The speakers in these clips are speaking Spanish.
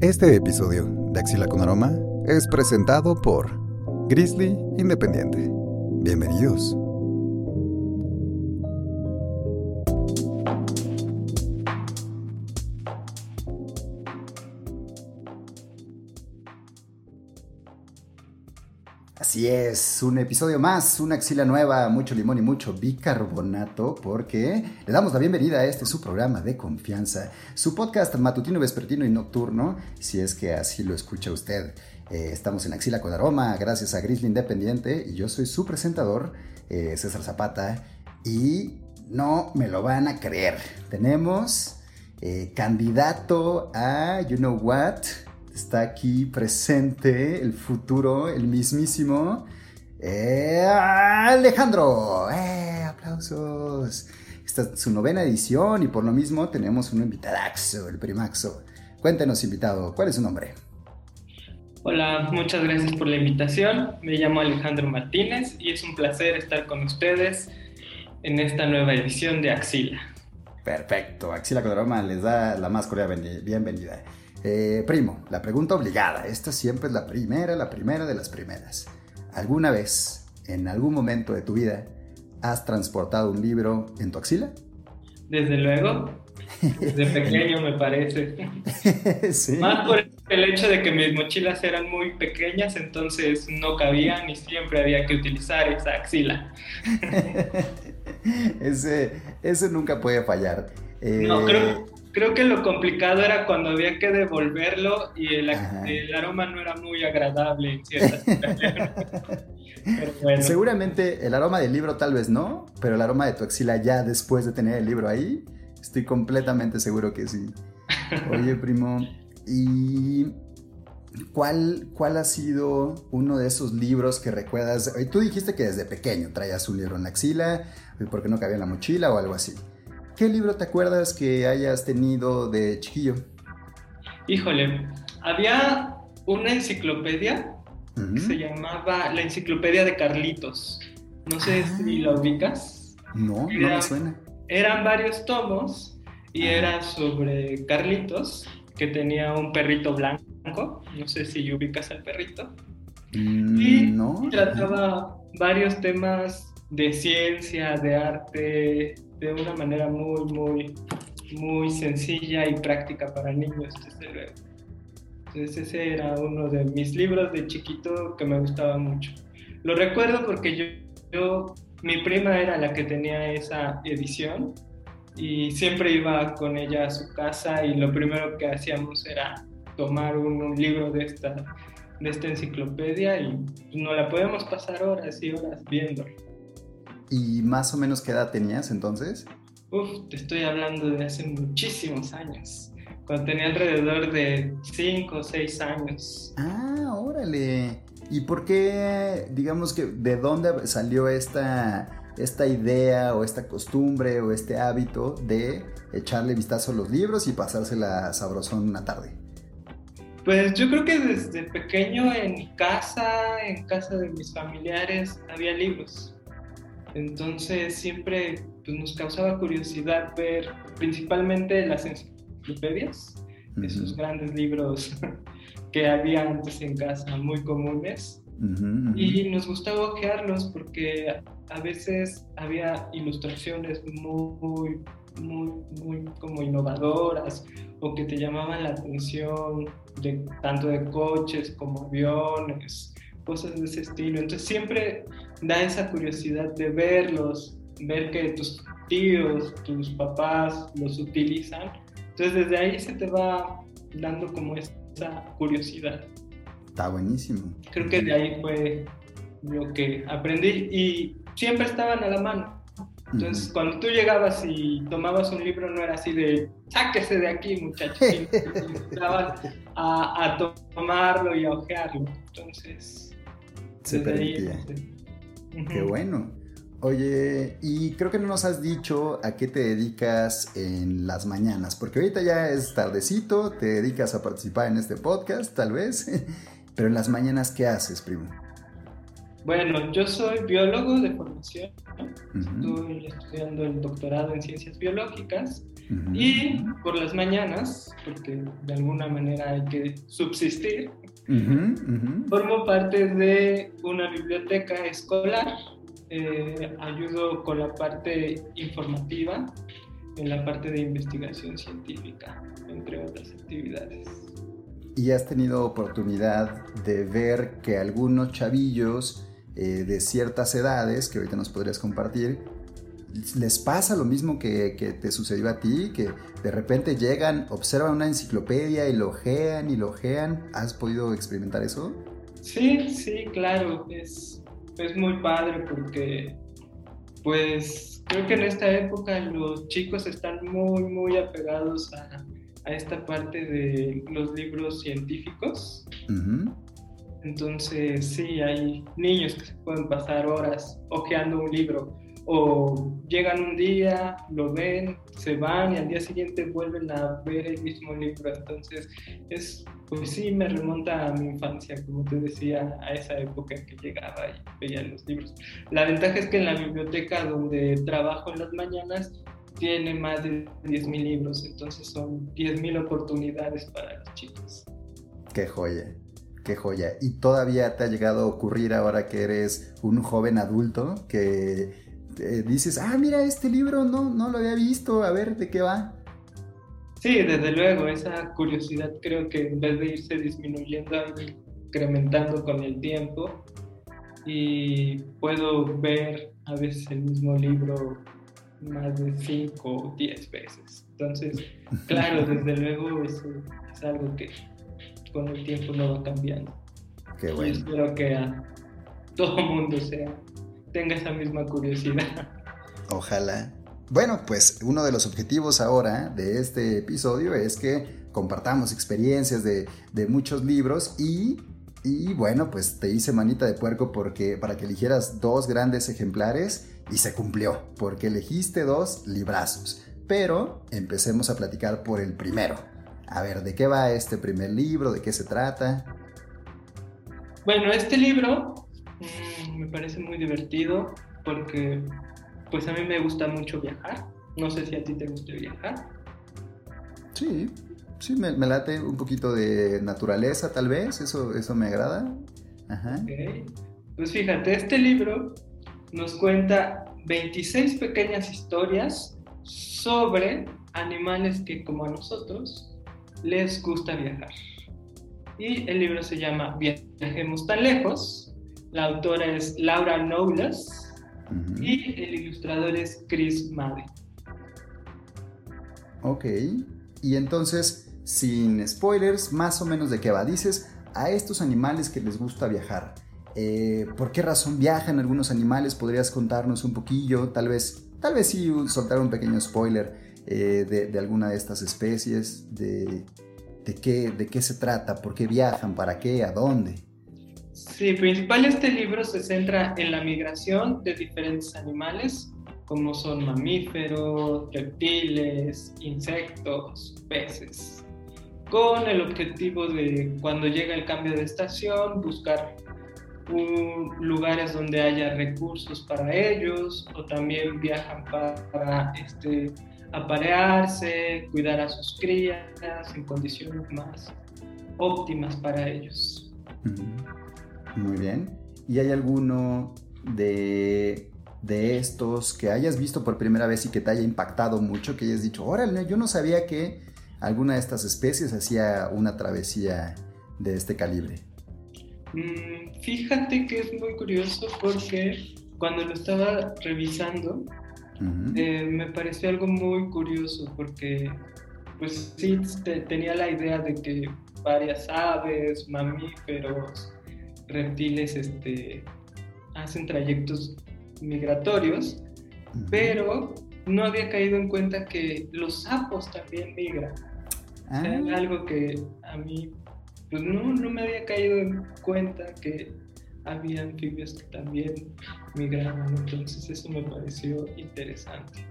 Este episodio de Axila con Aroma es presentado por Grizzly Independiente. Bienvenidos. Así es, un episodio más, una axila nueva, mucho limón y mucho bicarbonato, porque le damos la bienvenida a este su programa de confianza, su podcast matutino, vespertino y nocturno, si es que así lo escucha usted. Eh, estamos en Axila con Aroma, gracias a Grizzly Independiente, y yo soy su presentador, eh, César Zapata, y no me lo van a creer. Tenemos eh, candidato a You Know What está aquí presente el futuro, el mismísimo eh, Alejandro. Eh, aplausos. Esta es su novena edición y por lo mismo tenemos un invitadaxo, el primaxo. Cuéntenos, invitado, ¿cuál es su nombre? Hola, muchas gracias por la invitación. Me llamo Alejandro Martínez y es un placer estar con ustedes en esta nueva edición de Axila. Perfecto, Axila Codroma les da la más cordial bienvenida. Eh, primo, la pregunta obligada. Esta siempre es la primera, la primera de las primeras. ¿Alguna vez, en algún momento de tu vida, has transportado un libro en tu axila? Desde luego. Desde pequeño me parece. Más por el hecho de que mis mochilas eran muy pequeñas, entonces no cabían y siempre había que utilizar esa axila. ese, ese nunca puede fallar. no, creo, eh, Creo que lo complicado era cuando había que devolverlo y el, aroma no era muy agradable en ciertas Seguramente el aroma del libro tal vez no, pero el aroma de tu axila ya después de tener el libro ahí, estoy completamente seguro que sí. Oye, primo, ¿y cuál, cuál ha sido uno de esos libros que recuerdas? Tú dijiste que desde pequeño traías un libro en la axila, porque no cabía en la mochila o algo así. ¿Qué libro te acuerdas que hayas tenido de chiquillo? Híjole, había una enciclopedia que se llamaba La Enciclopedia de Carlitos. No sé ah. si la ubicas. No, no me suena. Eran varios tomos y era sobre Carlitos, que tenía un perrito blanco. No sé si ubicas al perrito. Mm, y no. trataba varios temas de ciencia, de arte, de una manera muy, muy, muy sencilla y práctica para niños, desde luego. Entonces ese era uno de mis libros de chiquito que me gustaba mucho. Lo recuerdo porque yo, yo mi prima era la que tenía esa edición y siempre iba con ella a su casa y lo primero que hacíamos era tomar un, libro de esta, de esta enciclopedia y no la podemos pasar horas y horas viéndolo. ¿Y más o menos qué edad tenías entonces? Uf, te estoy hablando de hace muchísimos años. Cuando tenía alrededor de 5 o 6 años. Ah, órale. ¿Y por qué, digamos que, de dónde salió esta, esta idea o esta costumbre o este hábito de echarle vistazo a los libros y pasársela sabrosón una tarde? Pues yo creo que desde pequeño en mi casa, en casa de mis familiares, había libros. Entonces siempre pues, nos causaba curiosidad ver principalmente las enciclopedias, esos grandes libros que había antes en casa, muy comunes. Y nos gustaba ojearlos porque a veces había ilustraciones muy, muy, muy como innovadoras o que te llamaban la atención de, tanto de coches como aviones cosas de ese estilo. Entonces siempre da esa curiosidad de verlos, ver que tus tíos, tus papás los utilizan. Entonces desde ahí se te va dando como esa curiosidad. Está buenísimo. Creo que de ahí fue lo que aprendí y siempre estaban a la mano. Entonces, cuando tú llegabas y tomabas un libro, no era así de sáquese de aquí, muchachos. Estaban a, a, tomarlo y a ojearlo. Entonces, se permitía. Qué bueno. Oye, y creo que no nos has dicho a qué te dedicas en las mañanas, porque ahorita ya es tardecito, te dedicas a participar en este podcast, tal vez, pero en las mañanas, ¿qué haces, primo? Bueno, yo soy biólogo de formación, estoy estudiando el doctorado en ciencias biológicas y por las mañanas, porque de alguna manera hay que subsistir, formo parte de una biblioteca escolar, eh, ayudo con la parte informativa, en la parte de investigación científica, entre otras actividades. ¿Y has tenido oportunidad de ver que algunos chavillos eh, de ciertas edades, que ahorita nos podrías compartir, les pasa lo mismo que, te sucedió a ti, que de repente llegan, observan una enciclopedia y lo ojean y lo ojean. ¿Has podido experimentar eso? Sí, sí, claro. Es, es muy padre porque, pues, creo que en esta época los chicos están muy, muy apegados a, a esta parte de los libros científicos. Entonces, sí, hay niños que se pueden pasar horas hojeando un libro o llegan un día, lo ven, se van y al día siguiente vuelven a ver el mismo libro. Entonces, es, pues sí, me remonta a mi infancia, como te decía, a esa época en que llegaba y veía los libros. La ventaja es que en la biblioteca donde trabajo en las mañanas tiene más de 10.000 libros, entonces son 10.000 oportunidades para los chicos. Qué joya qué joya. ¿Y todavía te ha llegado a ocurrir ahora que eres un joven adulto que eh, dices, ah, mira, este libro no, no lo había visto, a ver de qué va. Sí, desde luego, esa curiosidad creo que en vez de irse disminuyendo, incrementando con el tiempo y puedo ver a veces el mismo libro más de 5 o 10 veces. Entonces, claro, desde luego eso es algo que con el tiempo no va cambiando. Qué bueno. Y espero que a todo mundo sea tenga esa misma curiosidad. Ojalá. Bueno, pues uno de los objetivos ahora de este episodio es que compartamos experiencias de, muchos libros y, y, bueno, pues te hice manita de puerco porque, para que eligieras dos grandes ejemplares y se cumplió, porque elegiste dos librazos. Pero empecemos a platicar por el primero. A ver, ¿de qué va este primer libro? ¿De qué se trata? Bueno, este libro me parece muy divertido porque pues a mí me gusta mucho viajar. No sé si a ti te gusta viajar. Sí, sí, me, late un poquito de naturaleza tal vez, eso, eso me agrada. Ajá. Pues fíjate, este libro nos cuenta 26 pequeñas historias sobre animales que como a nosotros les gusta viajar. Y el libro se llama Viajemos tan lejos la autora es Laura Knowles y el ilustrador es Chris Madden. Ok, y entonces, sin spoilers, más o menos de qué va. Dices a estos animales que les gusta viajar. Eh, ¿Por qué razón viajan algunos animales? ¿Podrías contarnos un poquillo? Tal vez, tal vez sí soltar un pequeño spoiler eh, de, alguna de estas especies, de, de, qué, de qué se trata, por qué viajan, para qué, a dónde. Sí, principal este libro se centra en la migración de diferentes animales, como son mamíferos, reptiles, insectos, peces, con el objetivo de cuando llega el cambio de estación buscar lugares donde haya recursos para ellos o también viajan para, este, aparearse, cuidar a sus crías en condiciones más óptimas para ellos. Muy bien. ¿Y hay alguno de, estos que hayas visto por primera vez y que te haya impactado mucho, que hayas dicho, órale, yo no sabía que alguna de estas especies hacía una travesía de este calibre? Mm, fíjate que es muy curioso porque cuando lo estaba revisando, eh, me pareció algo muy curioso porque pues sí tenía la idea de que varias aves, mamíferos, reptiles este, hacen trayectos migratorios, pero no había caído en cuenta que los sapos también migran. Ah. algo que a mí pues no, no me había caído en cuenta que había anfibios que también migraban, entonces eso me pareció interesante.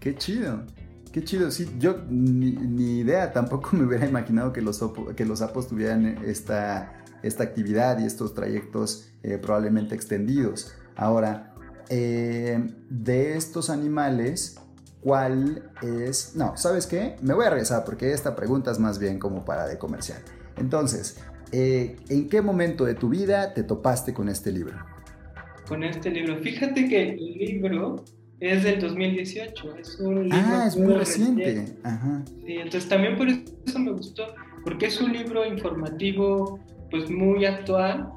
Qué chido. Qué chido, sí, yo ni, idea, tampoco me hubiera imaginado que los, que los sapos tuvieran esta, esta actividad y estos trayectos eh, probablemente extendidos. Ahora, eh, de estos animales, ¿cuál es? No, ¿sabes qué? Me voy a regresar porque esta pregunta es más bien como para de comercial. Entonces, eh, ¿en qué momento de tu vida te topaste con este libro? Con este libro. Fíjate que el libro es del 2018. Es un libro ah, es muy reciente. Ajá. Sí, entonces también por eso me gustó, porque es un libro informativo, pues muy actual,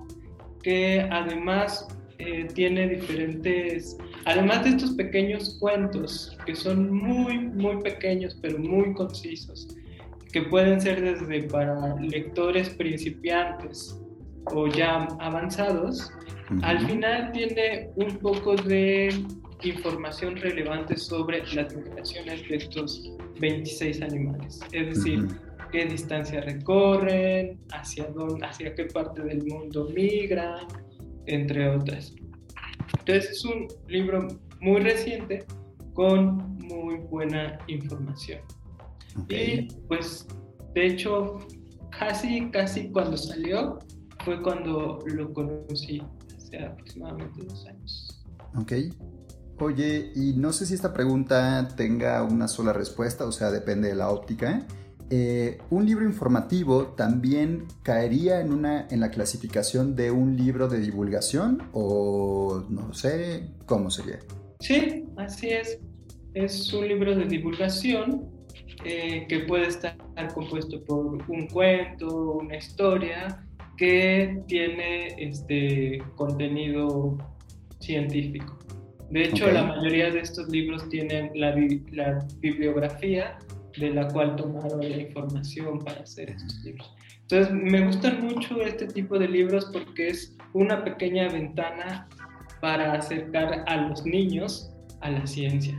que además eh, tiene diferentes, además de estos pequeños cuentos, que son muy, muy pequeños, pero muy concisos, que pueden ser desde para lectores principiantes o ya avanzados, al final tiene un poco de información relevante sobre las migraciones de estos 26 animales. Es decir, qué distancia recorren, hacia, dónde, hacia qué parte del mundo migran, entre otras. Entonces es un libro muy reciente con muy buena información. Y pues de hecho casi, casi cuando salió fue cuando lo conocí, hace aproximadamente dos años. Ok. Oye, y no sé si esta pregunta tenga una sola respuesta, o sea, depende de la óptica. Eh, ¿Un libro informativo también caería en, una, en la clasificación de un libro de divulgación? O no sé, ¿cómo sería? Sí, así es. Es un libro de divulgación eh, que puede estar compuesto por un cuento, una historia que tiene este contenido científico. De hecho, la mayoría de estos libros tienen la, la, bibliografía de la cual tomaron la información para hacer estos libros. Entonces, me gustan mucho este tipo de libros porque es una pequeña ventana para acercar a los niños a la ciencia.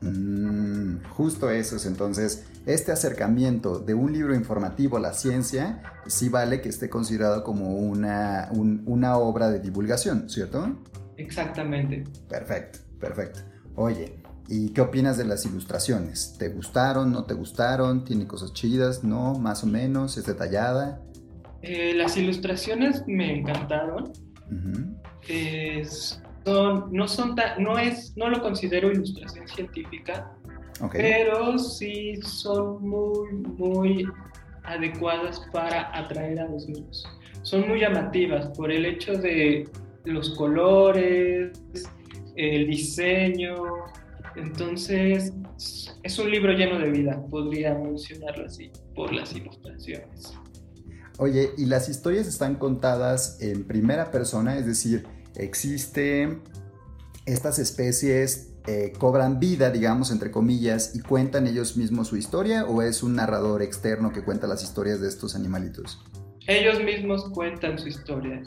Mm, justo eso es entonces, este acercamiento de un libro informativo a la ciencia sí vale que esté considerado como una, una obra de divulgación, ¿cierto? Exactamente. Perfecto, perfecto. Oye, ¿y qué opinas de las ilustraciones? ¿Te gustaron, no te gustaron? ¿Tiene cosas chidas? ¿No? ¿Más o menos? ¿Es detallada? Eh, las ilustraciones me encantaron. son, no, son no, es, no lo considero ilustración científica, pero sí son muy, muy adecuadas para atraer a los niños. Son muy llamativas por el hecho de los colores, el diseño. Entonces, es un libro lleno de vida, podría mencionarlo así, por las ilustraciones. Oye, ¿y las historias están contadas en primera persona? Es decir, ¿existe estas especies eh, cobran vida, digamos, entre comillas, y cuentan ellos mismos su historia o es un narrador externo que cuenta las historias de estos animalitos? Ellos mismos cuentan su historia.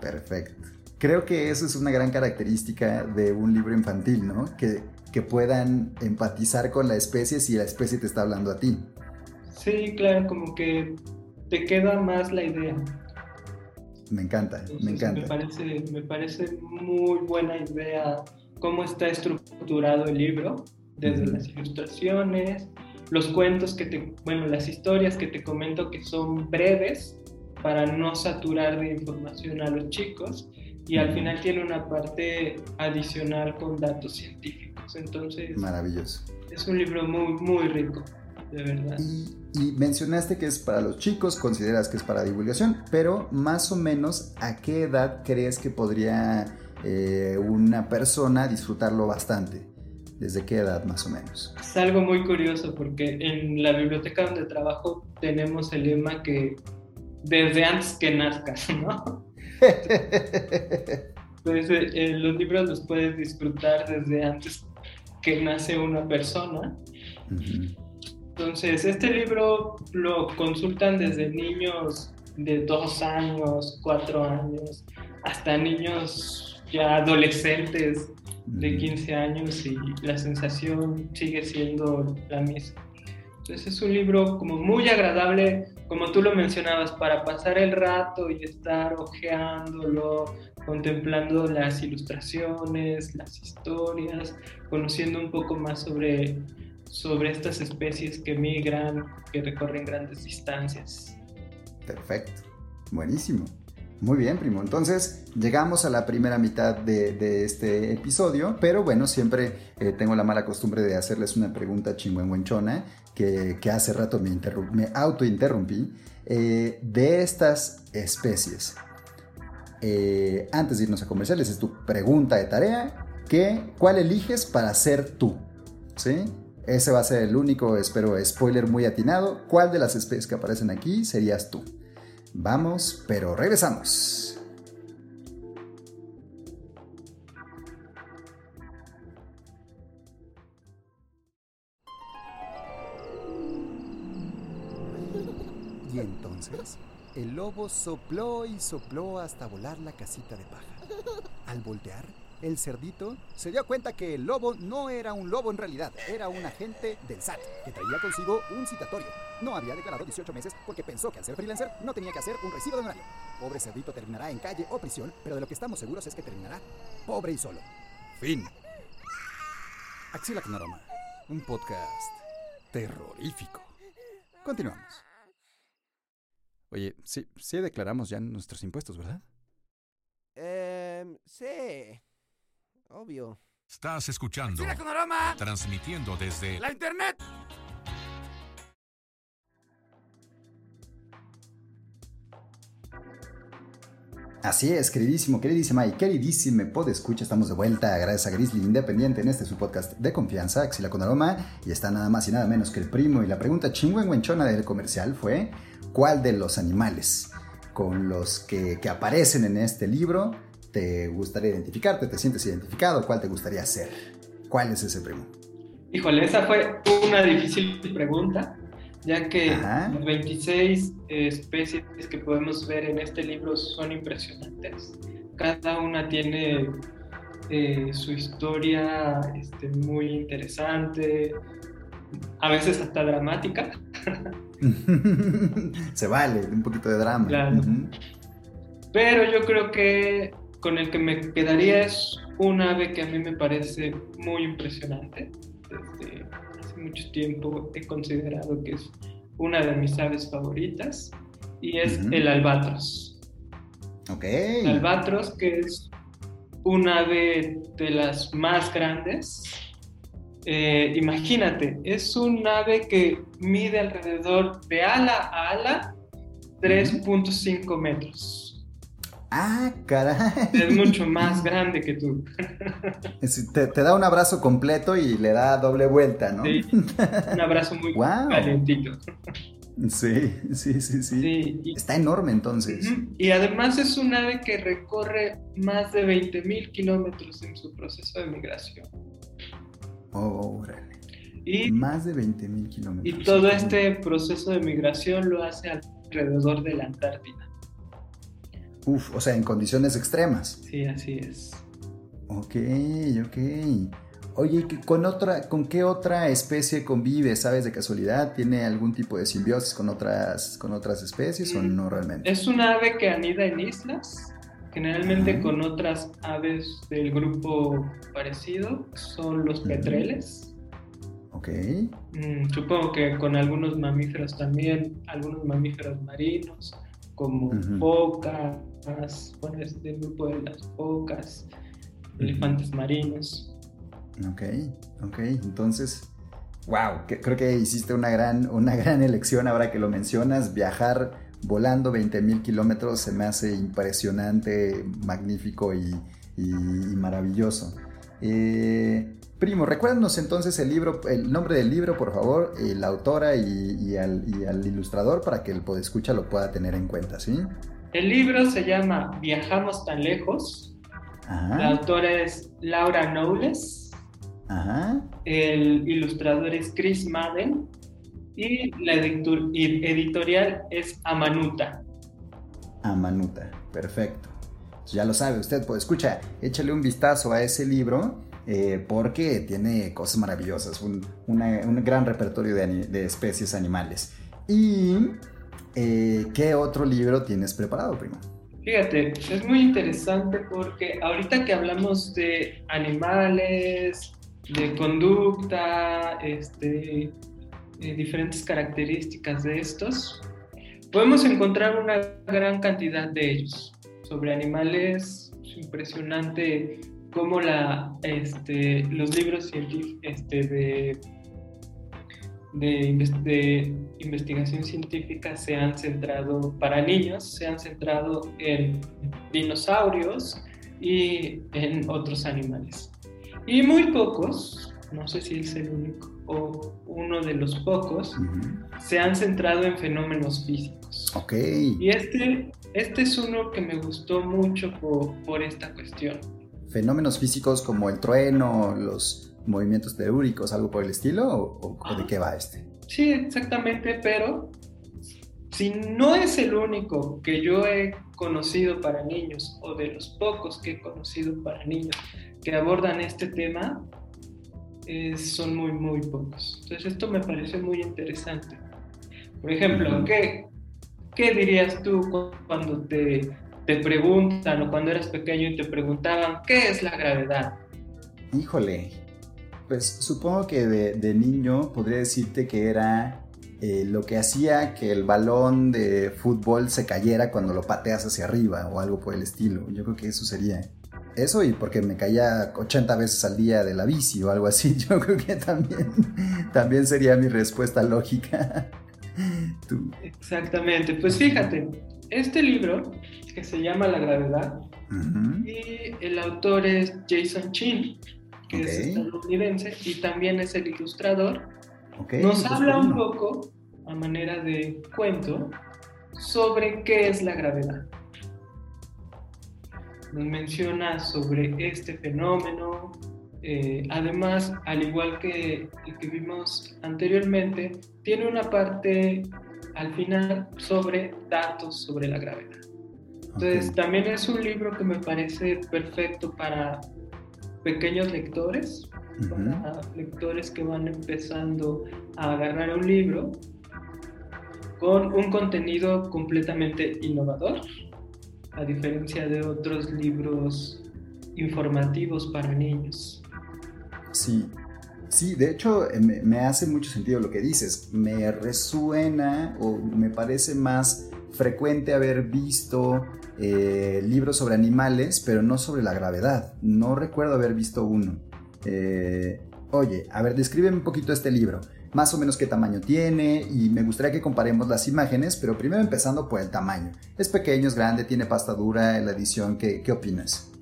Perfecto. Creo que eso es una gran característica de un libro infantil, ¿no? Que, que puedan empatizar con la especie si la especie te está hablando a ti. Sí, claro, como que te queda más la idea. Me encanta, me encanta. Me parece, me parece muy buena idea cómo está estructurado el libro, desde las ilustraciones, los cuentos que te, bueno, las historias que te comento que son breves para no saturar de información a los chicos y al final tiene una parte adicional con datos científicos. Entonces, maravilloso. Es un libro muy, muy rico, de verdad. Y, mencionaste que es para los chicos, consideras que es para divulgación, pero más o menos, ¿a qué edad crees que podría eh, una persona disfrutarlo bastante? ¿Desde qué edad más o menos? Es algo muy curioso porque en la biblioteca donde trabajo tenemos el lema que desde antes que nazcas, ¿no? Entonces, eh, eh, los libros los puedes disfrutar desde antes que nace una persona. Entonces, este libro lo consultan desde niños de dos años, cuatro años, hasta niños ya adolescentes de 15 años y la sensación sigue siendo la misma. Entonces es un libro como muy agradable, como tú lo mencionabas, para pasar el rato y estar ojeándolo, contemplando las ilustraciones, las historias, conociendo un poco más sobre sobre estas especies que migran, que recorren grandes distancias. Perfecto, buenísimo. Muy bien, primo. Entonces, llegamos a la primera mitad de, este episodio, pero bueno, siempre eh, tengo la mala costumbre de hacerles una pregunta chingüengüenchona que, hace rato me, me autointerrumpí. Eh, de estas especies, eh, antes de irnos a comerciales, es tu pregunta de tarea, que, ¿cuál eliges para ser tú? ¿Sí? Ese va a ser el único, espero, spoiler muy atinado. ¿Cuál de las especies que aparecen aquí serías tú? Vamos, pero regresamos. El lobo sopló y sopló hasta volar la casita de paja. Al voltear, el cerdito se dio cuenta que el lobo no era un lobo en realidad, era un agente del SAT que traía consigo un citatorio. No había declarado 18 meses porque pensó que al ser freelancer no tenía que hacer un recibo de honorario. Pobre cerdito terminará en calle o prisión, pero de lo que estamos seguros es que terminará pobre y solo. Fin. Axila Knaroma, un podcast terrorífico. Continuamos. Oye, sí, sí declaramos ya nuestros impuestos, ¿verdad? Eh, sí. Obvio. Estás escuchando. Transmitiendo desde la internet. Así es, queridísimo, queridísima y queridísime escucha, estamos de vuelta gracias a Grizzly Independiente en este su podcast de confianza, Axila con Aroma, y está nada más y nada menos que el primo, y la pregunta chingüengüenchona del comercial fue, ¿cuál de los animales con los que, que aparecen en este libro te gustaría identificarte? ¿Te sientes identificado? ¿Cuál te gustaría ser? ¿Cuál es ese primo? Híjole, esa fue una difícil pregunta, ya que las 26 especies que podemos ver en este libro son impresionantes. Cada una tiene eh, su historia este, muy interesante, a veces hasta dramática. Se vale, un poquito de drama. Claro. Pero yo creo que con el que me quedaría es un ave que a mí me parece muy impresionante. Desde hace mucho tiempo he considerado que es una de mis aves favoritas y es el albatros. Ok. El albatros, que es un ave de las más grandes. Eh, imagínate, es un ave que mide alrededor de ala a ala 3.5 metros. Ah, caray. Es mucho más grande que tú. Te, da un abrazo completo y le da doble vuelta, ¿no? Sí, un abrazo muy calentito. Sí, sí, sí, sí. Está enorme entonces. Y además es un ave que recorre más de 20.000 kilómetros en su proceso de migración. Oh, órale. Y, más de 20.000 kilómetros. Y todo este proceso de migración lo hace alrededor de la Antártida. Uf, o sea, en condiciones extremas. Sí, así es. Ok, ok. Oye, ¿con, otra, ¿con qué otra especie convive? ¿Sabes de casualidad? ¿Tiene algún tipo de simbiosis con otras, con otras especies o no realmente? Es una ave que anida en islas, generalmente con otras aves del grupo parecido, son los petreles. Ok. Mm, supongo que con algunos mamíferos también, algunos mamíferos marinos, como focas, bueno, es del grupo de las focas, elefantes marinos. Ok, ok, entonces, wow, creo que hiciste una gran, una gran elección ahora que lo mencionas, viajar volando 20 mil kilómetros se me hace impresionante, magnífico y, maravilloso. Eh, primo, recuérdanos entonces el libro, el nombre del libro, por favor, la autora y, al, y, al, ilustrador para que el podescucha lo pueda tener en cuenta, ¿sí? El libro se llama Viajamos tan lejos. La autora es Laura Knowles. El ilustrador es Chris Madden. Y la editorial es Amanuta. Amanuta, perfecto. Ya lo sabe usted, pues escucha, échale un vistazo a ese libro eh, porque tiene cosas maravillosas, un, gran repertorio de especies animales. Y eh, ¿qué otro libro tienes preparado, primo? Fíjate, es muy interesante porque ahorita que hablamos de animales, de conducta, este, eh, diferentes características de estos, podemos encontrar una gran cantidad de ellos. Sobre animales, es impresionante cómo la, este, los libros este, de, de, de, investigación científica se han centrado, para niños, se han centrado en dinosaurios y en otros animales. Y muy pocos, no sé si es el único o uno de los pocos, se han centrado en fenómenos físicos. Ok. Y este, este es uno que me gustó mucho por, por esta cuestión. Fenómenos físicos como el trueno, los movimientos teóricos, algo por el estilo, o, o de qué va este? Sí, exactamente, pero si no es el único que yo he conocido para niños o de los pocos que he conocido para niños que abordan este tema, son muy, muy pocos. Entonces esto me parece muy interesante. Por ejemplo, ¿qué, qué dirías tú cuando te, te preguntan o cuando eras pequeño y te preguntaban qué es la gravedad? Híjole, pues supongo que de, de niño podría decirte que era eh, lo que hacía que el balón de fútbol se cayera cuando lo pateas hacia arriba o algo por el estilo. Yo creo que eso sería eso y porque me caía 80 veces al día de la bici o algo así, yo creo que también, también sería mi respuesta lógica. Exactamente, pues fíjate, este libro que se llama La gravedad y el autor es Jason Chin, que es estadounidense y también es el ilustrador, nos habla un poco a manera de cuento sobre qué es la gravedad nos menciona sobre este fenómeno. Eh, además, al igual que el que vimos anteriormente, tiene una parte al final sobre datos sobre la gravedad. Entonces, también es un libro que me parece perfecto para pequeños lectores, para lectores que van empezando a agarrar un libro con un contenido completamente innovador a diferencia de otros libros informativos para niños. Sí, sí, de hecho me, hace mucho sentido lo que dices. Me resuena o me parece más frecuente haber visto eh, libros sobre animales, pero no sobre la gravedad. No recuerdo haber visto uno. Eh, oye, a ver, descríbeme un poquito este libro más o menos qué tamaño tiene y me gustaría que comparemos las imágenes, pero primero empezando por el tamaño. ¿Es pequeño, es grande, tiene pasta dura la edición? ¿Qué, qué opinas?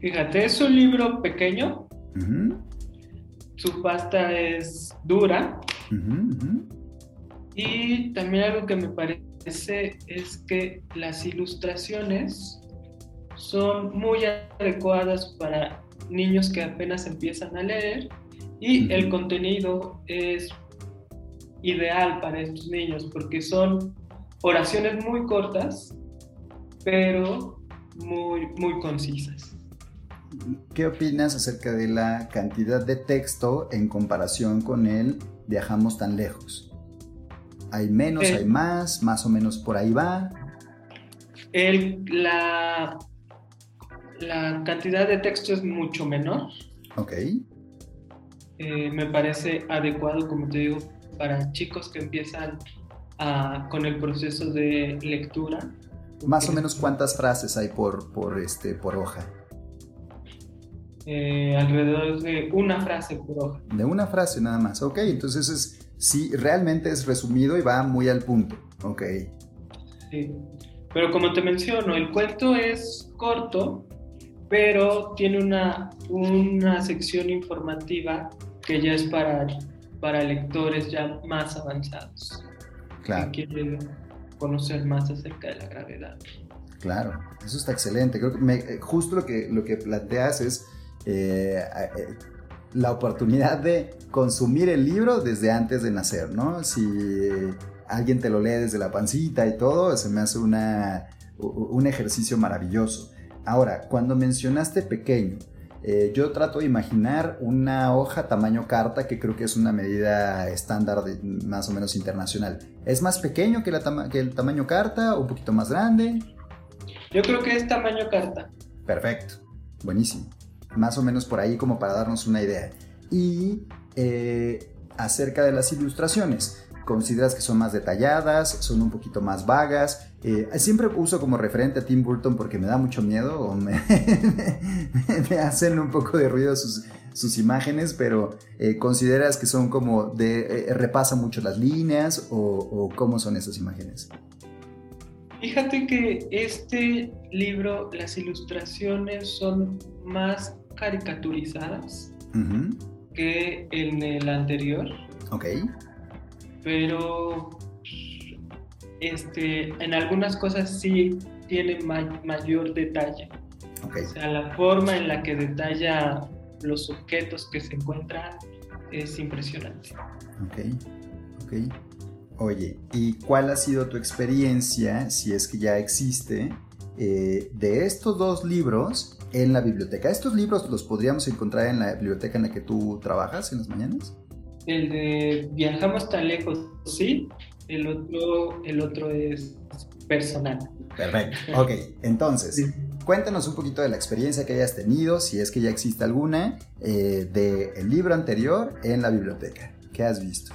Fíjate, es un libro pequeño. Su pasta es dura. Y también algo que me parece es que las ilustraciones son muy adecuadas para niños que apenas empiezan a leer y el contenido es ideal para estos niños porque son oraciones muy cortas, pero muy, muy concisas. ¿Qué opinas acerca de la cantidad de texto en comparación con el viajamos tan lejos? ¿Hay menos, hay más? ¿Más o menos por ahí va? El, la, la cantidad de texto es mucho menor. Ok. Eh, me parece adecuado, como te digo, para chicos que empiezan con el proceso de lectura. Más o menos cuántas frases hay por, por, este, por hoja. Eh, alrededor de una frase por hoja. De una frase nada más, ok, entonces es, sí, realmente es resumido y va muy al punto, ok. Sí, pero como te menciono, el cuento es corto, pero tiene una, una sección informativa que ya es para, para lectores ya más avanzados. Claro. Que quieren conocer más acerca de la gravedad. Claro, eso está excelente. Creo que eh, justo lo que, lo que planteas es eh, eh, la oportunidad de consumir el libro desde antes de nacer, ¿no? Si alguien te lo lee desde la pancita y todo, se me hace una, un ejercicio maravilloso. Ahora, cuando mencionaste pequeño, eh, yo trato de imaginar una hoja tamaño carta, que creo que es una medida estándar más o menos internacional. ¿Es más pequeño que, que el tamaño carta o un poquito más grande? Yo creo que es tamaño carta. Perfecto, buenísimo. Más o menos por ahí como para darnos una idea. Y eh, acerca de las ilustraciones, ¿consideras que son más detalladas, son un poquito más vagas? Eh, siempre uso como referente a Tim Burton porque me da mucho miedo o me, me hacen un poco de ruido sus, sus imágenes, pero eh, ¿consideras que son como de, eh, repasa mucho las líneas o, cómo son esas imágenes? Fíjate que este libro, las ilustraciones son más caricaturizadas que en el anterior. Ok. Pero este, en algunas cosas sí tiene mayor detalle. Okay. O sea, la forma en la que detalla los objetos que se encuentran es impresionante. Ok, ok. Oye, ¿y cuál ha sido tu experiencia, si es que ya existe, eh, de estos dos libros en la biblioteca? ¿Estos libros los podríamos encontrar en la biblioteca en la que tú trabajas en las mañanas? El de Viajamos tan lejos, sí. El otro, el otro es personal. Perfecto. Ok, entonces, cuéntanos un poquito de la experiencia que hayas tenido, si es que ya existe alguna, eh, del libro anterior en la biblioteca. ¿Qué has visto?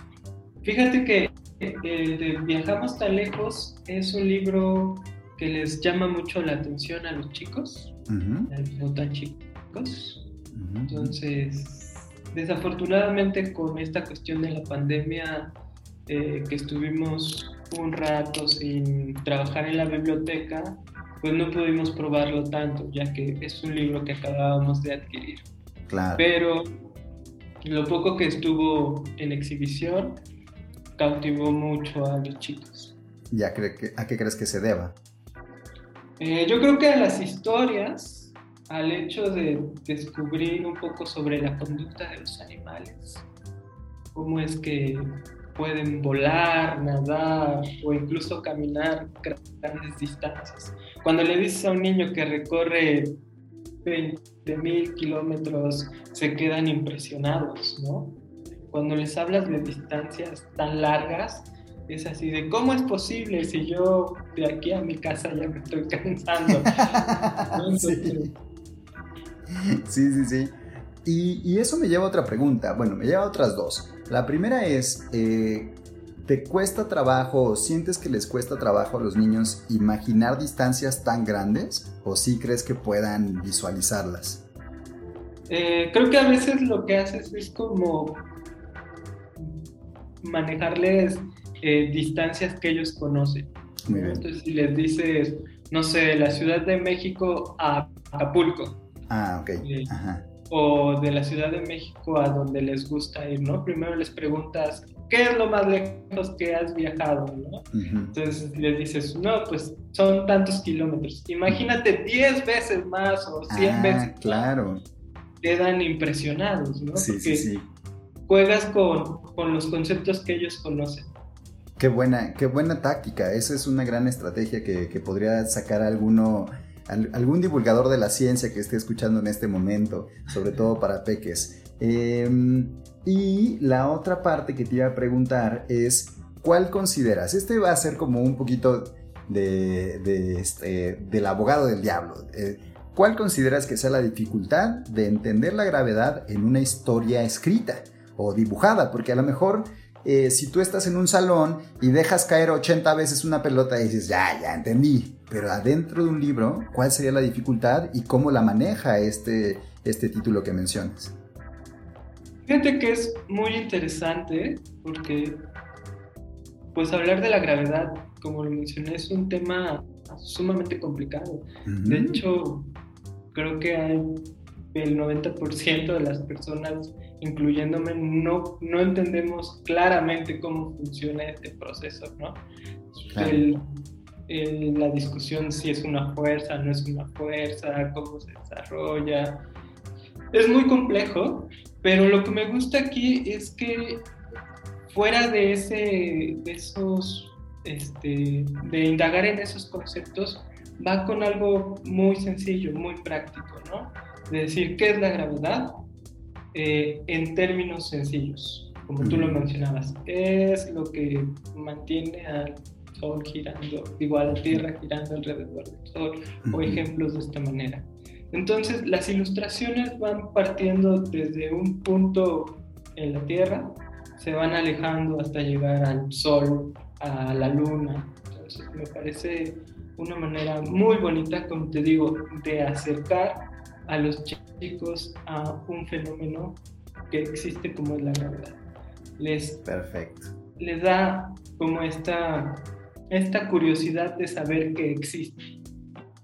Fíjate que el de Viajamos tan lejos es un libro que les llama mucho la atención a los chicos, no tan chicos. Entonces, desafortunadamente con esta cuestión de la pandemia, eh, que estuvimos un rato sin trabajar en la biblioteca, pues no pudimos probarlo tanto, ya que es un libro que acabábamos de adquirir. Claro. Pero lo poco que estuvo en exhibición cautivó mucho a los chicos. ¿Ya a qué crees que se deba? Eh, yo creo que a las historias, al hecho de descubrir un poco sobre la conducta de los animales, cómo es que pueden volar, nadar o incluso caminar grandes distancias. Cuando le dices a un niño que recorre 20 mil kilómetros, se quedan impresionados, ¿no? Cuando les hablas de distancias tan largas, es así de, ¿cómo es posible si yo de aquí a mi casa ya me estoy cansando? sí. sí, sí, Y, y, eso me lleva a otra pregunta, bueno, me lleva a otras dos. La primera es, eh, ¿te cuesta trabajo, sientes que les cuesta trabajo a los niños imaginar distancias tan grandes o sí crees que puedan visualizarlas? Eh, creo que a veces lo que haces es como manejarles eh, distancias que ellos conocen. Entonces, si les dices, no sé, la Ciudad de México a Acapulco. Ah, ok. Ajá o de la Ciudad de México a donde les gusta ir, ¿no? Primero les preguntas, ¿qué es lo más lejos que has viajado, ¿no? Entonces les dices, no, pues son tantos kilómetros. Imagínate 10 veces más o 100 ah, veces claro. Quedan impresionados, ¿no? Sí, sí, sí. Juegas con, con los conceptos que ellos conocen. Qué buena, qué buena táctica. Esa es una gran estrategia que, podría sacar alguno algún divulgador de la ciencia que esté escuchando en este momento, sobre todo para peques. Em, y la otra parte que te iba a preguntar es, ¿cuál consideras? Este va a ser como un poquito de, este, del abogado del diablo. Eh, ¿Cuál consideras que sea la dificultad de entender la gravedad en una historia escrita o dibujada? Porque a lo mejor eh, si tú estás en un salón y dejas caer 80 veces una pelota y dices, ya, ya entendí, pero adentro de un libro, ¿cuál sería la dificultad y cómo la maneja este, este título que mencionas? Fíjate que es muy interesante porque pues hablar de la gravedad, como lo mencioné, es un tema sumamente complicado. De hecho, creo que hay el 90% de las personas, incluyéndome, no, no entendemos claramente cómo funciona este proceso, ¿no? la discusión si es una fuerza, no es una fuerza, cómo se desarrolla. Es muy complejo, pero lo que me gusta aquí es que fuera de, ese, de esos, este, de indagar en esos conceptos, va con algo muy sencillo, muy práctico, ¿no? De decir qué es la gravedad eh, en términos sencillos, como tú lo mencionabas. Es lo que mantiene al Sol girando, igual la Tierra girando alrededor del Sol, o ejemplos de esta manera. Entonces las ilustraciones van partiendo desde un punto en la Tierra, se van alejando hasta llegar al Sol, a la Luna. Entonces me parece una manera muy bonita, como te digo, de acercar a los chicos a un fenómeno que existe como es la gravedad. Les, Perfecto. les da como esta, esta curiosidad de saber que existe.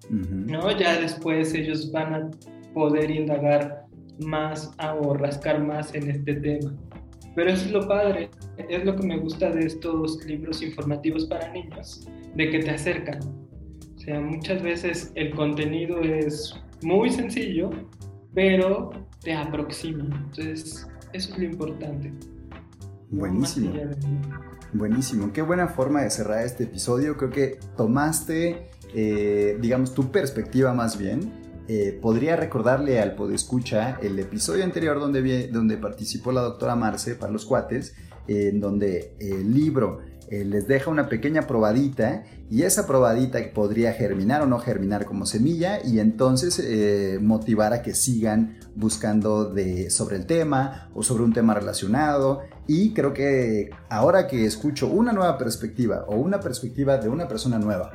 ¿no? Ya después ellos van a poder indagar más o rascar más en este tema. Pero eso es lo padre, es lo que me gusta de estos libros informativos para niños, de que te acercan. O sea, muchas veces el contenido es muy sencillo, pero te aproxima. Entonces, eso es lo importante. Buenísimo. Buenísimo. Qué buena forma de cerrar este episodio. Creo que tomaste eh, digamos, tu perspectiva más bien, eh, podría recordarle al podescucha el episodio anterior donde, donde participó la doctora Marce para los cuates, en donde el libro eh, les deja una pequeña probadita y esa probadita podría germinar o no germinar como semilla y entonces motivar a que sigan buscando de, sobre el tema o sobre un tema relacionado. Y creo que ahora que escucho una nueva perspectiva o una perspectiva de una persona nueva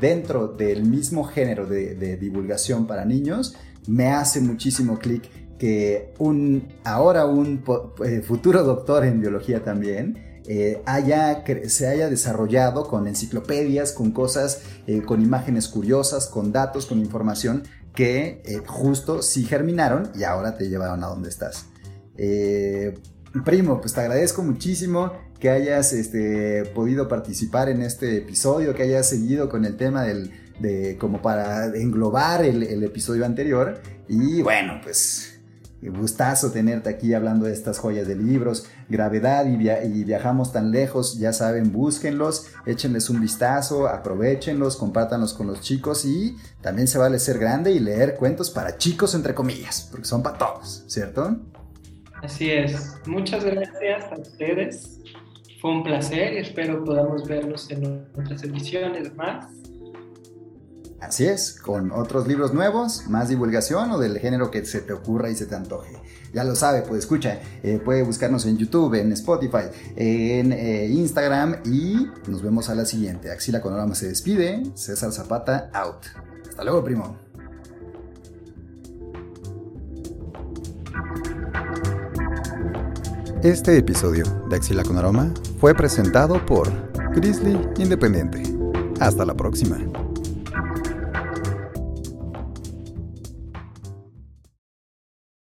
dentro del mismo género de, divulgación para niños, me hace muchísimo clic que un, ahora un eh, futuro doctor en biología también eh, haya, se haya desarrollado con enciclopedias, con cosas, eh, con imágenes curiosas, con datos, con información que justo sí germinaron y ahora te llevaron a donde estás. primo, pues te agradezco muchísimo que hayas este, podido participar en este episodio, que hayas seguido con el tema del, de, como para englobar el, episodio anterior. Y bueno, pues gustazo tenerte aquí hablando de estas joyas de libros, gravedad y, viajamos tan lejos, ya saben, búsquenlos, échenles un vistazo, aprovechenlos, compártanlos con los chicos y también se vale ser grande y leer cuentos para chicos entre comillas, porque son para todos, ¿cierto? Así es. Muchas gracias a ustedes fue un placer y espero podamos verlos en otras ediciones más. Así es, con otros libros nuevos, más divulgación o del género que se te ocurra y se te antoje. Ya lo sabe, pues escucha, eh, puede buscarnos en YouTube, en Spotify, en eh, Instagram y nos vemos a la siguiente. Axila Conorama se despide, César Zapata out. Hasta luego, primo. Este episodio de Axila con Aroma fue presentado por Grizzly Independiente. Hasta la próxima.